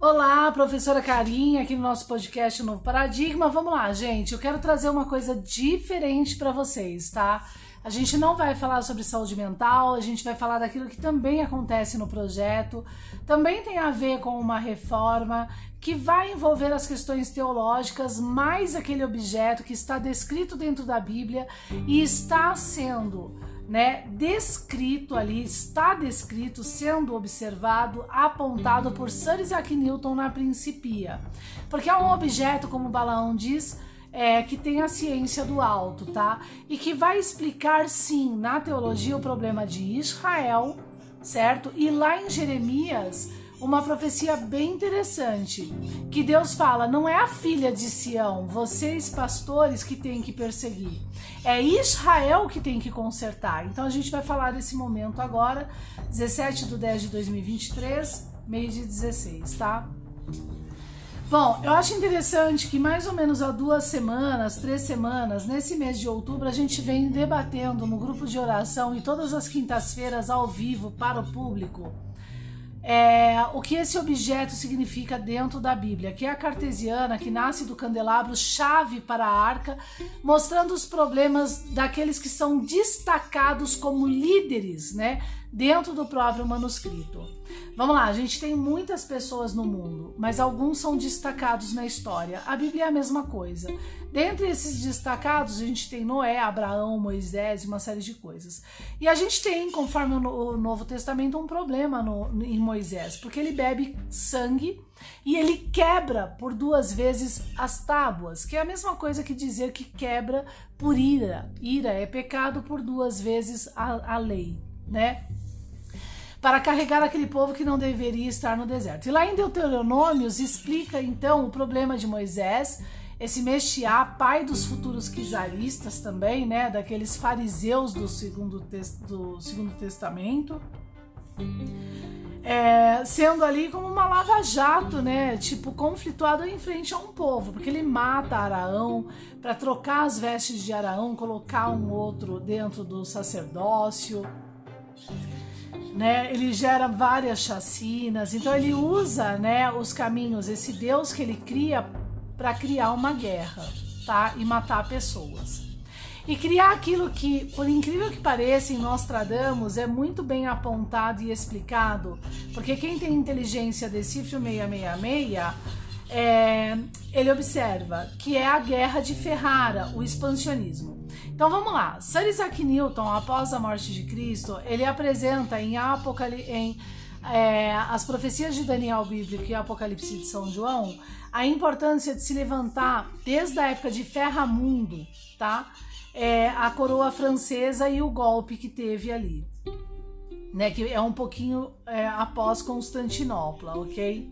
Olá, professora Carinha, aqui no nosso podcast Novo Paradigma. Vamos lá, gente. Eu quero trazer uma coisa diferente para vocês, tá? A gente não vai falar sobre saúde mental, a gente vai falar daquilo que também acontece no projeto, também tem a ver com uma reforma que vai envolver as questões teológicas, mais aquele objeto que está descrito dentro da Bíblia e está sendo né, descrito ali, está descrito, sendo observado, apontado por Sir Isaac Newton na Principia. Porque é um objeto, como Balaão diz, é, que tem a ciência do alto, tá? E que vai explicar, sim, na teologia, o problema de Israel, certo? E lá em Jeremias uma profecia bem interessante, que Deus fala: não é a filha de Sião, vocês pastores que têm que perseguir, é Israel que tem que consertar. Então a gente vai falar desse momento agora, 17 de 10 de 2023, meio de 16, tá? Bom, eu acho interessante que mais ou menos há duas semanas, três semanas, nesse mês de outubro, a gente vem debatendo no grupo de oração e todas as quintas-feiras ao vivo para o público é, o que esse objeto significa dentro da Bíblia, que é a cartesiana, que nasce do candelabro, chave para a arca, mostrando os problemas daqueles que são destacados como líderes, né, dentro do próprio manuscrito. Vamos lá, a gente tem muitas pessoas no mundo, mas alguns são destacados na história. A Bíblia é a mesma coisa. Dentre esses destacados, a gente tem Noé, Abraão, Moisés uma série de coisas. E a gente tem, conforme o Novo Testamento, um problema no, em Moisés, porque ele bebe sangue e ele quebra por duas vezes as tábuas, que é a mesma coisa que dizer que quebra por ira. Ira é pecado por duas vezes a, a lei, né? Para carregar aquele povo que não deveria estar no deserto. E lá em Deuteronômios explica então o problema de Moisés, esse Mexiá, pai dos futuros quizaristas também, né, daqueles fariseus do segundo, do segundo testamento. É, sendo ali como uma lava-jato, né? Tipo, conflituado em frente a um povo, porque ele mata Araão para trocar as vestes de Araão, colocar um outro dentro do sacerdócio né? Ele gera várias chacinas, então ele usa, né, os caminhos, esse Deus que ele cria para criar uma guerra, tá? E matar pessoas. E criar aquilo que, por incrível que pareça, em Nostradamus é muito bem apontado e explicado, porque quem tem inteligência decifra 666, é, ele observa que é a guerra de Ferrara, o expansionismo. Então vamos lá. Sir Isaac Newton, após a morte de Cristo, ele apresenta em, Apocali em é, as profecias de Daniel bíblico e Apocalipse de São João a importância de se levantar desde a época de Ferramundo, tá? É, a coroa francesa e o golpe que teve ali. Né, que é um pouquinho é, após Constantinopla, ok?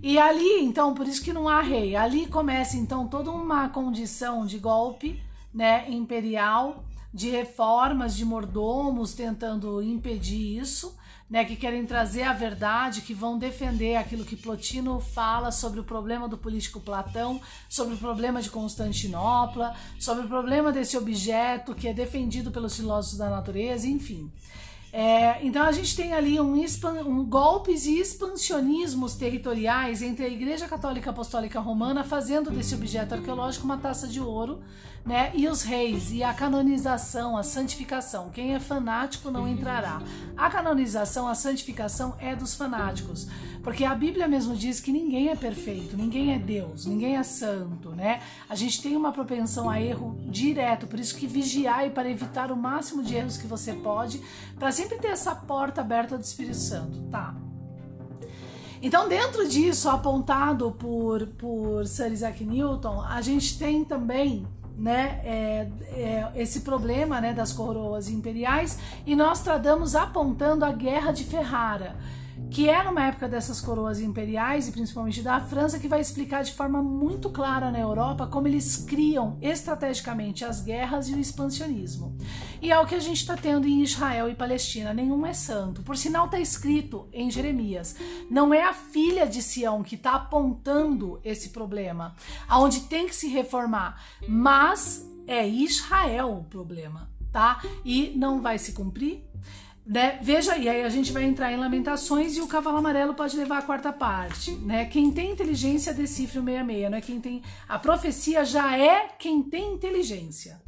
E ali, então, por isso que não há rei. Ali começa então toda uma condição de golpe né, imperial de reformas de mordomos tentando impedir isso, né, que querem trazer a verdade, que vão defender aquilo que Plotino fala sobre o problema do político Platão, sobre o problema de Constantinopla, sobre o problema desse objeto que é defendido pelos filósofos da natureza, enfim. É, então a gente tem ali um, um, golpes e expansionismos territoriais entre a Igreja Católica Apostólica Romana fazendo desse objeto arqueológico uma taça de ouro, né? E os reis e a canonização, a santificação. Quem é fanático não entrará. A canonização, a santificação é dos fanáticos, porque a Bíblia mesmo diz que ninguém é perfeito, ninguém é Deus, ninguém é santo, né? A gente tem uma propensão a erro direto, por isso que vigiai para evitar o máximo de erros que você pode, para sempre ter essa porta aberta do Espírito Santo, tá? Então, dentro disso, apontado por, por Sir Isaac Newton, a gente tem também né, é, é, esse problema né, das coroas imperiais e nós tradamos apontando a Guerra de Ferrara que é numa época dessas coroas imperiais e principalmente da França, que vai explicar de forma muito clara na Europa como eles criam estrategicamente as guerras e o expansionismo. E é o que a gente está tendo em Israel e Palestina. Nenhum é santo. Por sinal, está escrito em Jeremias: não é a filha de Sião que está apontando esse problema, aonde tem que se reformar, mas é Israel o problema, tá? E não vai se cumprir né? Veja aí, aí a gente vai entrar em Lamentações e o cavalo amarelo pode levar a quarta parte, né? Quem tem inteligência decifra o 66, não é quem tem a profecia já é quem tem inteligência.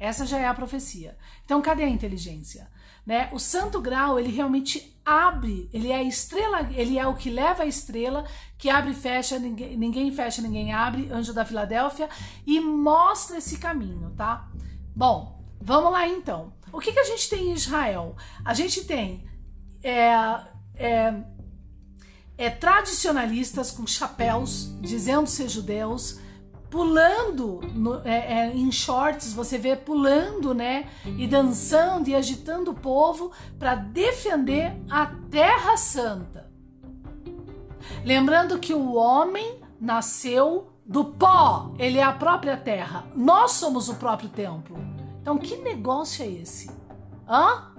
Essa já é a profecia. Então, cadê a inteligência? Né? O santo grau, ele realmente abre, ele é a estrela, ele é o que leva a estrela, que abre e fecha, ninguém, ninguém fecha, ninguém abre, anjo da Filadélfia, e mostra esse caminho, tá? Bom, vamos lá então. O que, que a gente tem em Israel? A gente tem é, é, é, tradicionalistas com chapéus, dizendo ser judeus, pulando no, é, é, em shorts, você vê pulando, né? E dançando e agitando o povo para defender a Terra Santa. Lembrando que o homem nasceu do pó, ele é a própria terra. Nós somos o próprio templo. Então, que negócio é esse? Hã?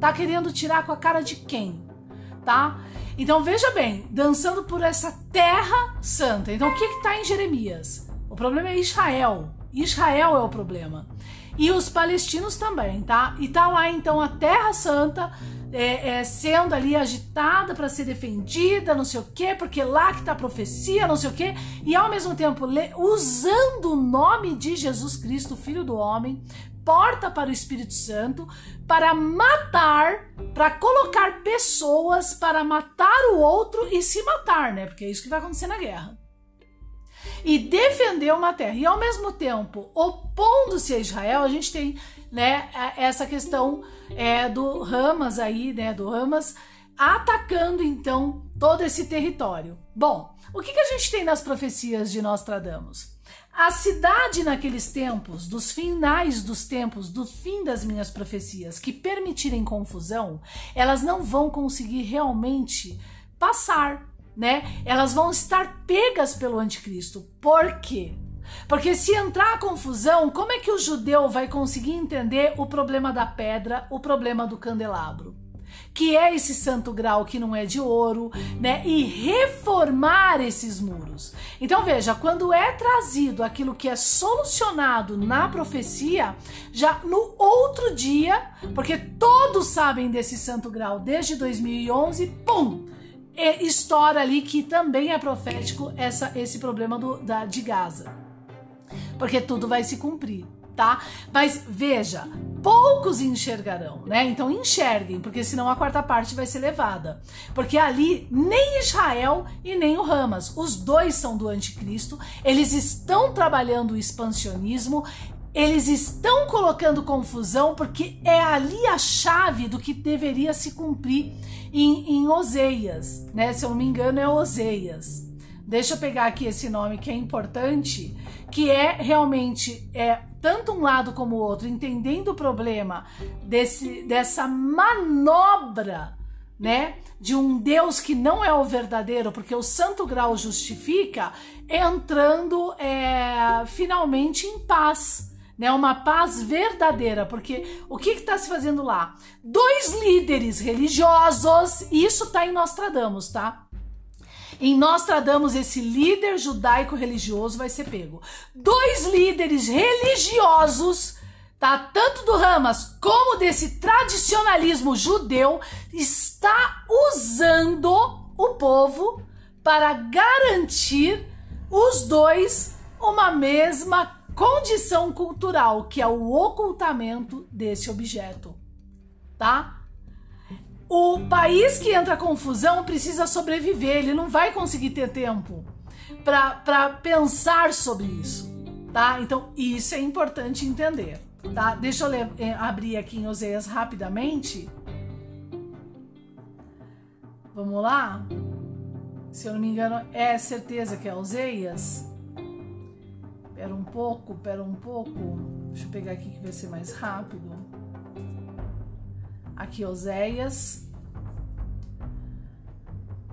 Tá querendo tirar com a cara de quem? Tá? Então veja bem, dançando por essa terra santa. Então o que está em Jeremias? O problema é Israel. Israel é o problema. E os palestinos também, tá? E tá lá então a Terra Santa é, é, sendo ali agitada para ser defendida, não sei o quê, porque lá que tá a profecia, não sei o quê, e ao mesmo tempo usando o nome de Jesus Cristo, Filho do Homem, porta para o Espírito Santo para matar, para colocar pessoas para matar o outro e se matar, né? Porque é isso que vai acontecer na guerra. E defender uma terra. E ao mesmo tempo, opondo-se a Israel, a gente tem né, essa questão é, do Hamas aí, né? Do Hamas atacando então todo esse território. Bom, o que, que a gente tem nas profecias de Nostradamus? A cidade naqueles tempos, dos finais dos tempos, do fim das minhas profecias, que permitirem confusão, elas não vão conseguir realmente passar, né? Elas vão estar pegas pelo anticristo. Por quê? Porque se entrar a confusão, como é que o judeu vai conseguir entender o problema da pedra, o problema do candelabro? que é esse santo grau que não é de ouro, né? E reformar esses muros. Então veja, quando é trazido aquilo que é solucionado na profecia, já no outro dia, porque todos sabem desse santo grau desde 2011, pum, estoura ali que também é profético essa, esse problema do, da, de Gaza. Porque tudo vai se cumprir tá? Mas veja, poucos enxergarão, né? Então enxerguem, porque senão a quarta parte vai ser levada. Porque ali nem Israel e nem o Hamas, os dois são do anticristo, eles estão trabalhando o expansionismo, eles estão colocando confusão porque é ali a chave do que deveria se cumprir em, em Oseias, né? Se eu não me engano, é Oseias. Deixa eu pegar aqui esse nome que é importante, que é realmente é tanto um lado como o outro, entendendo o problema desse, dessa manobra, né, de um Deus que não é o verdadeiro, porque o santo grau justifica, entrando é, finalmente em paz. Né, uma paz verdadeira, porque o que está se fazendo lá? Dois líderes religiosos, isso está em Nostradamus, tá? Em Nostradamus, esse líder judaico-religioso vai ser pego. Dois líderes religiosos, tá? Tanto do Hamas como desse tradicionalismo judeu, está usando o povo para garantir os dois uma mesma condição cultural, que é o ocultamento desse objeto, tá? O país que entra confusão precisa sobreviver, ele não vai conseguir ter tempo para pensar sobre isso, tá? Então, isso é importante entender, tá? Deixa eu ler, eh, abrir aqui em Oseias rapidamente. Vamos lá? Se eu não me engano, é certeza que é Oseias. Pera um pouco, pera um pouco. Deixa eu pegar aqui que vai ser mais rápido. Aqui, Oséias.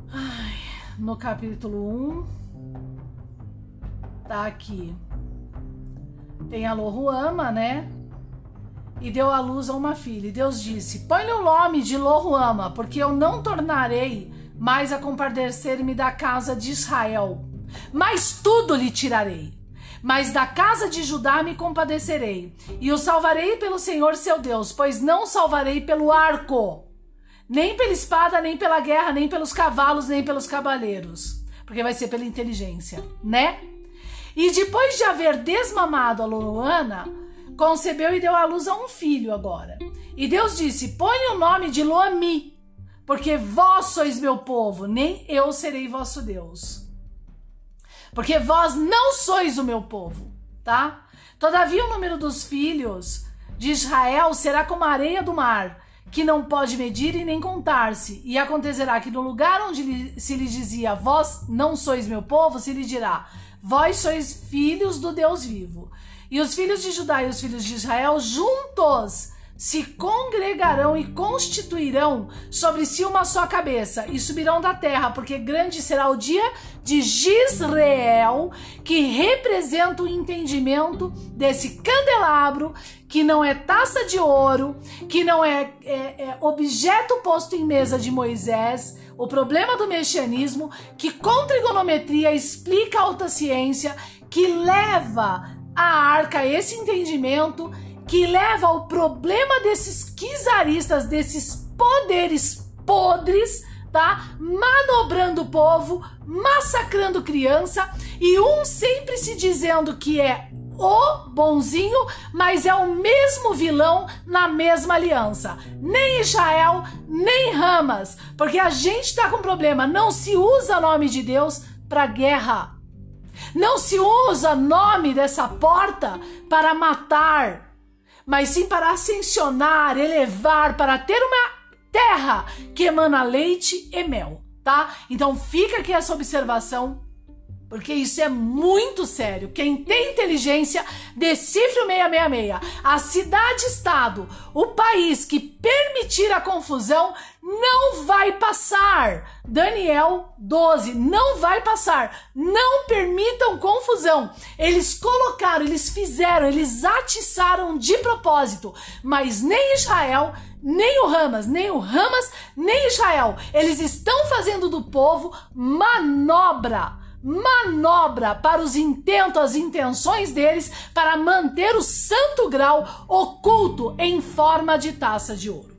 Ai, no capítulo 1. Tá aqui. Tem a Lohuama, né? E deu à luz a uma filha. E Deus disse: Põe-lhe o nome de Lohuama, porque eu não tornarei mais a compadecer-me da casa de Israel, mas tudo lhe tirarei Mas da casa de Judá me compadecerei, e o salvarei pelo Senhor seu Deus, pois não salvarei pelo arco, nem pela espada, nem pela guerra, nem pelos cavalos, nem pelos cavaleiros, porque vai ser pela inteligência, né? E depois de haver desmamado a Luana, concebeu e deu à luz a um filho agora. E Deus disse: Põe o nome de Loami, porque vós sois meu povo, nem eu serei vosso Deus. Porque vós não sois o meu povo, tá? Todavia o número dos filhos de Israel será como a areia do mar, que não pode medir e nem contar-se. E acontecerá que no lugar onde se lhe dizia, vós não sois meu povo, se lhe dirá, vós sois filhos do Deus vivo. E os filhos de Judá e os filhos de Israel juntos se congregarão e constituirão sobre si uma só cabeça e subirão da terra, porque grande será o dia de Gisrael, que representa o entendimento desse candelabro, que não é taça de ouro, que não é, é, é objeto posto em mesa de Moisés, o problema do messianismo, que com trigonometria explica a alta ciência, que leva a arca esse entendimento que leva ao problema desses quizaristas, desses poderes podres, tá? Manobrando o povo, massacrando criança e um sempre se dizendo que é o bonzinho, mas é o mesmo vilão na mesma aliança. Nem Israel, nem Hamas, porque a gente tá com problema, não se usa nome de Deus para guerra. Não se usa nome dessa porta para matar, mas sim para ascensionar, elevar, para ter uma terra que emana leite e mel, tá? Então fica aqui essa observação porque isso é muito sério. Quem tem inteligência, decifre o 666. A cidade-estado, o país que permitir a confusão, não vai passar. Daniel 12, não vai passar. Não permitam confusão. Eles colocaram, eles fizeram, eles atiçaram de propósito. Mas nem Israel, nem o Hamas, nem o Hamas, nem Israel. Eles estão fazendo do povo manobra manobra para os intentos, as intenções deles para manter o santo grau oculto em forma de taça de ouro.